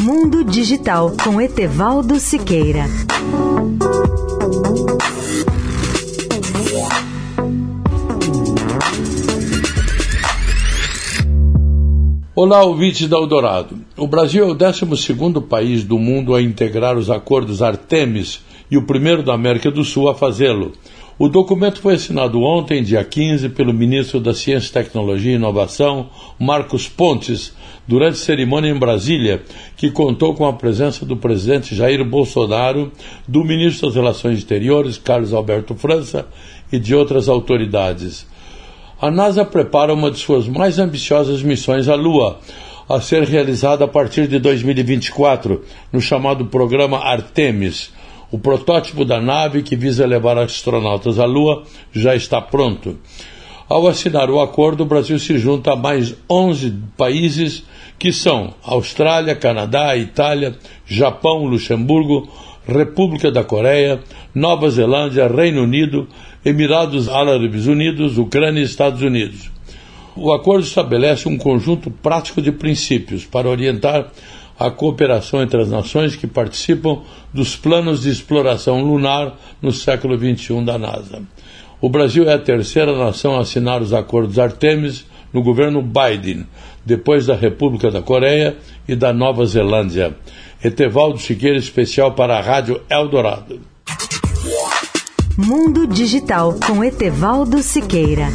Mundo Digital com Etevaldo Siqueira. Olá, ouvintes da Eldorado. O Brasil é o 12 país do mundo a integrar os acordos Artemis e o primeiro da América do Sul a fazê-lo. O documento foi assinado ontem, dia 15, pelo ministro da Ciência, Tecnologia e Inovação, Marcos Pontes, durante cerimônia em Brasília, que contou com a presença do presidente Jair Bolsonaro, do ministro das Relações Exteriores, Carlos Alberto França, e de outras autoridades. A NASA prepara uma de suas mais ambiciosas missões à Lua, a ser realizada a partir de 2024, no chamado programa Artemis o protótipo da nave que visa levar astronautas à Lua já está pronto. Ao assinar o acordo, o Brasil se junta a mais 11 países que são Austrália, Canadá, Itália, Japão, Luxemburgo, República da Coreia, Nova Zelândia, Reino Unido, Emirados Árabes Unidos, Ucrânia e Estados Unidos. O acordo estabelece um conjunto prático de princípios para orientar a cooperação entre as nações que participam dos planos de exploração lunar no século XXI da NASA. O Brasil é a terceira nação a assinar os acordos Artemis no governo Biden, depois da República da Coreia e da Nova Zelândia. Etevaldo Siqueira, especial para a Rádio Eldorado. Mundo Digital com Etevaldo Siqueira.